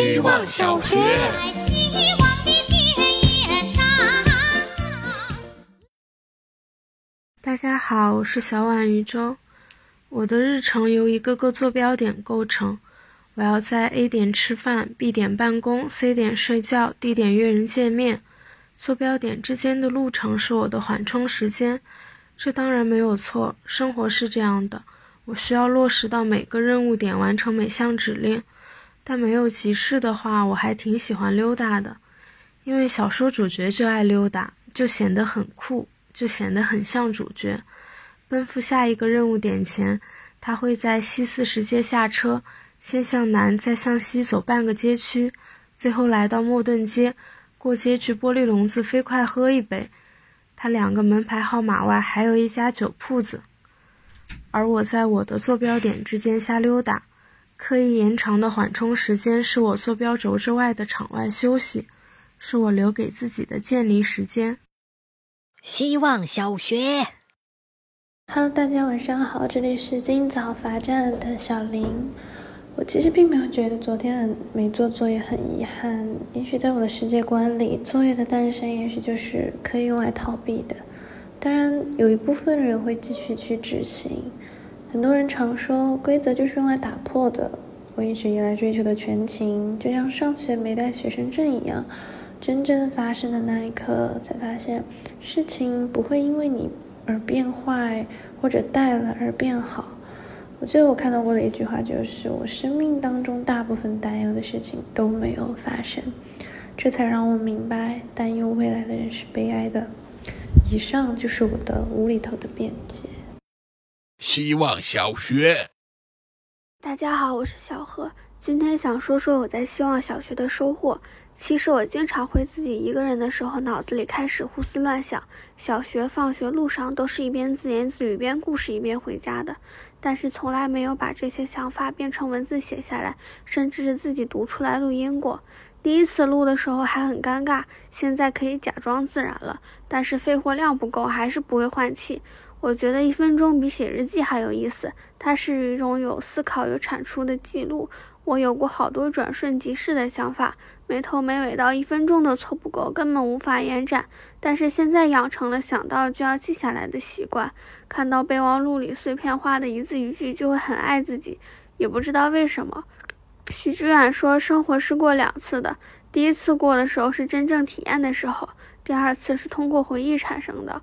希望小学。大家好，我是小婉于舟。我的日程由一个个坐标点构成。我要在 A 点吃饭，B 点办公，C 点睡觉，D 点约人见面。坐标点之间的路程是我的缓冲时间。这当然没有错，生活是这样的。我需要落实到每个任务点，完成每项指令。但没有急事的话，我还挺喜欢溜达的，因为小说主角就爱溜达，就显得很酷。就显得很像主角。奔赴下一个任务点前，他会在西四十街下车，先向南，再向西走半个街区，最后来到莫顿街，过街去玻璃笼子飞快喝一杯。他两个门牌号码外还有一家酒铺子。而我在我的坐标点之间瞎溜达，刻意延长的缓冲时间是我坐标轴之外的场外休息，是我留给自己的建立时间。希望小学，Hello，大家晚上好，这里是今早罚站的小林。我其实并没有觉得昨天没做作业很遗憾，也许在我的世界观里，作业的诞生也许就是可以用来逃避的。当然，有一部分人会继续去执行。很多人常说，规则就是用来打破的。我一直以来追求的全勤，就像上学没带学生证一样。真正发生的那一刻，才发现事情不会因为你而变坏，或者带了而变好。我记得我看到过的一句话就是：我生命当中大部分担忧的事情都没有发生，这才让我明白，担忧未来的人是悲哀的。以上就是我的无厘头的辩解。希望小学，大家好，我是小何，今天想说说我在希望小学的收获。其实我经常会自己一个人的时候，脑子里开始胡思乱想。小学放学路上都是一边自言自语编故事一边回家的，但是从来没有把这些想法变成文字写下来，甚至是自己读出来录音过。第一次录的时候还很尴尬，现在可以假装自然了，但是肺活量不够，还是不会换气。我觉得一分钟比写日记还有意思，它是一种有思考、有产出的记录。我有过好多转瞬即逝的想法，没头没尾到一分钟都凑不够，根本无法延展。但是现在养成了想到就要记下来的习惯，看到备忘录里碎片化的一字一句，就会很爱自己。也不知道为什么。许志远说，生活是过两次的，第一次过的时候是真正体验的时候，第二次是通过回忆产生的。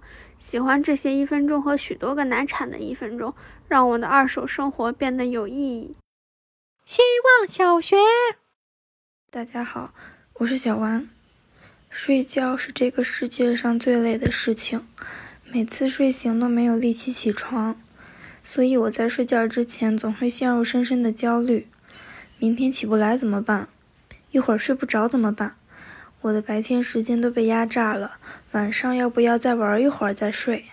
喜欢这些一分钟和许多个难产的一分钟，让我的二手生活变得有意义。希望小学，大家好，我是小丸。睡觉是这个世界上最累的事情，每次睡醒都没有力气起床，所以我在睡觉之前总会陷入深深的焦虑：明天起不来怎么办？一会儿睡不着怎么办？我的白天时间都被压榨了，晚上要不要再玩一会儿再睡？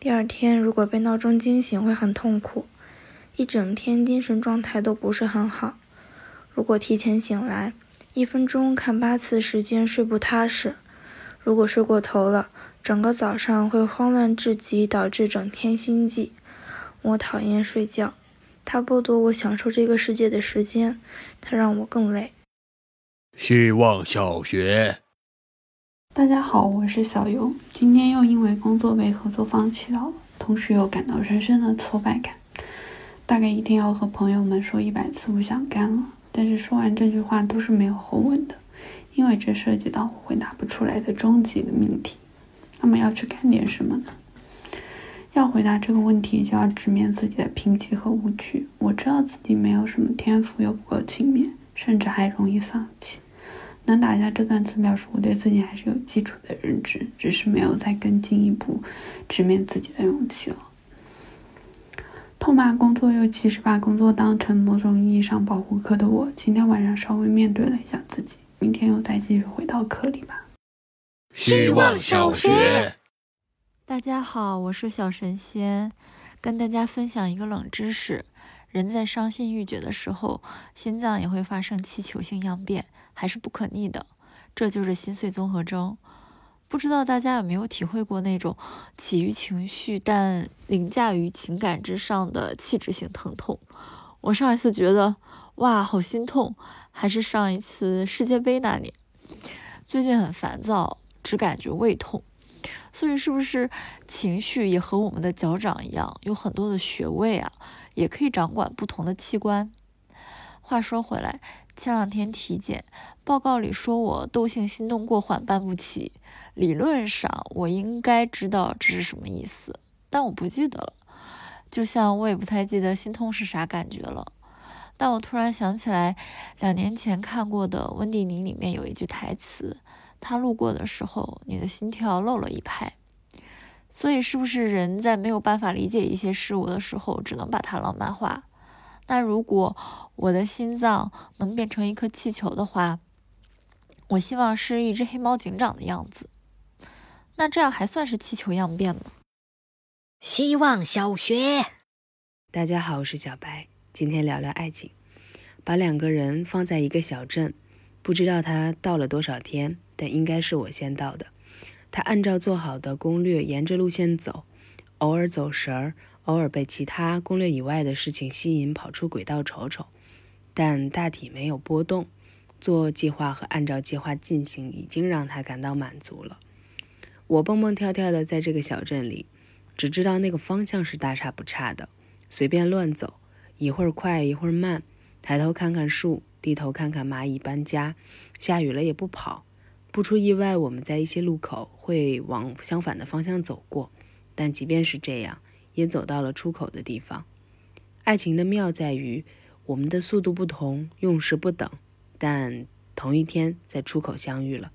第二天如果被闹钟惊醒，会很痛苦。一整天精神状态都不是很好。如果提前醒来，一分钟看八次时间睡不踏实。如果睡过头了，整个早上会慌乱至极，导致整天心悸。我讨厌睡觉，它剥夺我享受这个世界的时间，它让我更累。希望小学，大家好，我是小游。今天又因为工作被合作方气到了，同时又感到深深的挫败感。大概一天要和朋友们说一百次不想干了，但是说完这句话都是没有后文的，因为这涉及到我回答不出来的终极的命题。那么要去干点什么呢？要回答这个问题，就要直面自己的贫瘠和无趣。我知道自己没有什么天赋，又不够勤勉，甚至还容易丧气。能打下这段词，表示我对自己还是有基础的认知，只是没有再更进一步直面自己的勇气了。痛骂工作，又其实把工作当成某种意义上保护课的我，今天晚上稍微面对了一下自己，明天又再继续回到课里吧。希望小学，大家好，我是小神仙，跟大家分享一个冷知识：人在伤心欲绝的时候，心脏也会发生气球性样变，还是不可逆的，这就是心碎综合征。不知道大家有没有体会过那种起于情绪但凌驾于情感之上的气质性疼痛？我上一次觉得哇，好心痛，还是上一次世界杯那年。最近很烦躁，只感觉胃痛。所以是不是情绪也和我们的脚掌一样，有很多的穴位啊，也可以掌管不同的器官？话说回来，前两天体检报告里说我窦性心动过缓办不起，理论上我应该知道这是什么意思，但我不记得了。就像我也不太记得心痛是啥感觉了。但我突然想起来，两年前看过的《温蒂尼》里面有一句台词，他路过的时候，你的心跳漏了一拍。所以，是不是人在没有办法理解一些事物的时候，只能把它浪漫化？那如果我的心脏能变成一颗气球的话，我希望是一只黑猫警长的样子。那这样还算是气球样变吗？希望小学，大家好，我是小白，今天聊聊爱情。把两个人放在一个小镇，不知道他到了多少天，但应该是我先到的。他按照做好的攻略沿着路线走，偶尔走神儿，偶尔被其他攻略以外的事情吸引，跑出轨道瞅瞅。但大体没有波动，做计划和按照计划进行已经让他感到满足了。我蹦蹦跳跳的在这个小镇里，只知道那个方向是大差不差的，随便乱走，一会儿快一会儿慢，抬头看看树，低头看看蚂蚁搬家，下雨了也不跑。不出意外，我们在一些路口会往相反的方向走过，但即便是这样，也走到了出口的地方。爱情的妙在于。我们的速度不同，用时不等，但同一天在出口相遇了。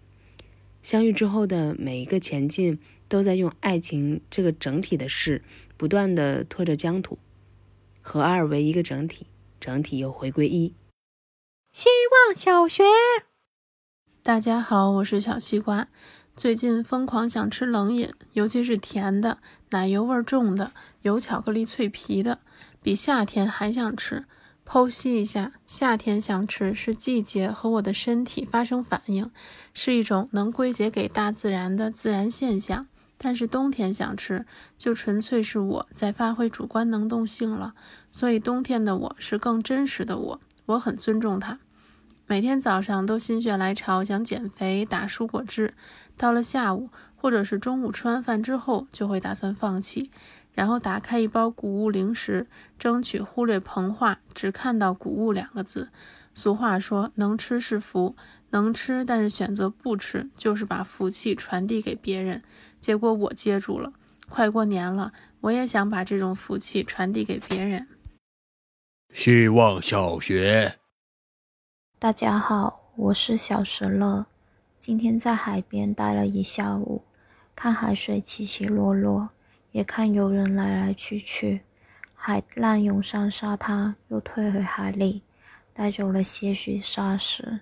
相遇之后的每一个前进，都在用爱情这个整体的事，不断的拖着疆土，合二为一个整体，整体又回归一。希望小学，大家好，我是小西瓜。最近疯狂想吃冷饮，尤其是甜的，奶油味重的，有巧克力脆皮的，比夏天还想吃。剖析一下，夏天想吃是季节和我的身体发生反应，是一种能归结给大自然的自然现象。但是冬天想吃，就纯粹是我在发挥主观能动性了。所以冬天的我是更真实的我，我很尊重它。每天早上都心血来潮想减肥，打蔬果汁，到了下午或者是中午吃完饭之后，就会打算放弃。然后打开一包谷物零食，争取忽略膨化，只看到“谷物”两个字。俗话说：“能吃是福，能吃但是选择不吃，就是把福气传递给别人。”结果我接住了。快过年了，我也想把这种福气传递给别人。希望小学，大家好，我是小石乐。今天在海边待了一下午，看海水起起落落。也看游人来来去去，海浪涌上沙滩，又退回海里，带走了些许沙石；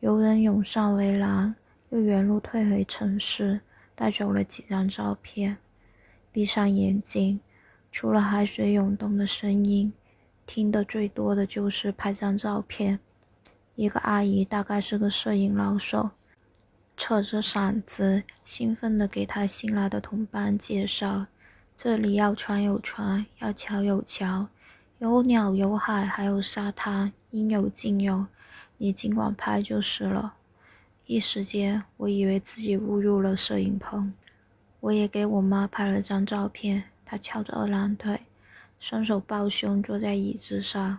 游人涌上围栏，又原路退回城市，带走了几张照片。闭上眼睛，除了海水涌动的声音，听得最多的就是拍张照片。一个阿姨，大概是个摄影老手，扯着嗓子，兴奋地给她新来的同伴介绍。这里要船有船，要桥有桥，有鸟有海，还有沙滩，应有尽有。你尽管拍就是了。一时间，我以为自己误入了摄影棚。我也给我妈拍了张照片，她翘着二郎腿，双手抱胸坐在椅子上，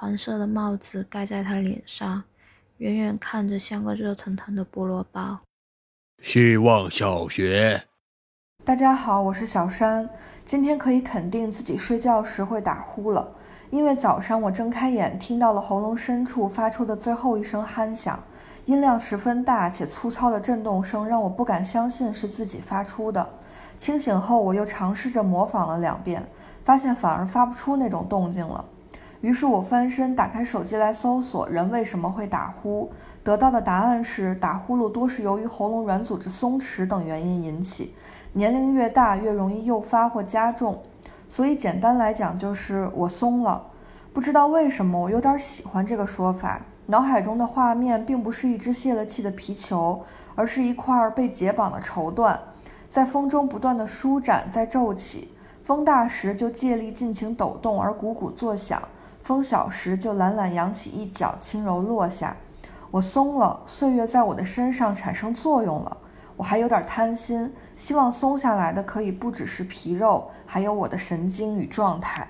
黄色的帽子盖在他脸上，远远看着像个热腾腾的菠萝包。希望小学。大家好，我是小山。今天可以肯定自己睡觉时会打呼了，因为早上我睁开眼，听到了喉咙深处发出的最后一声鼾响，音量十分大且粗糙的震动声让我不敢相信是自己发出的。清醒后，我又尝试着模仿了两遍，发现反而发不出那种动静了。于是我翻身打开手机来搜索人为什么会打呼，得到的答案是打呼噜多是由于喉咙软组织松弛等原因引起。年龄越大，越容易诱发或加重，所以简单来讲就是我松了。不知道为什么，我有点喜欢这个说法。脑海中的画面并不是一只泄了气的皮球，而是一块被解绑的绸缎，在风中不断的舒展，在皱起。风大时就借力尽情抖动而鼓鼓作响，风小时就懒懒扬起一角，轻柔落下。我松了，岁月在我的身上产生作用了。我还有点贪心，希望松下来的可以不只是皮肉，还有我的神经与状态。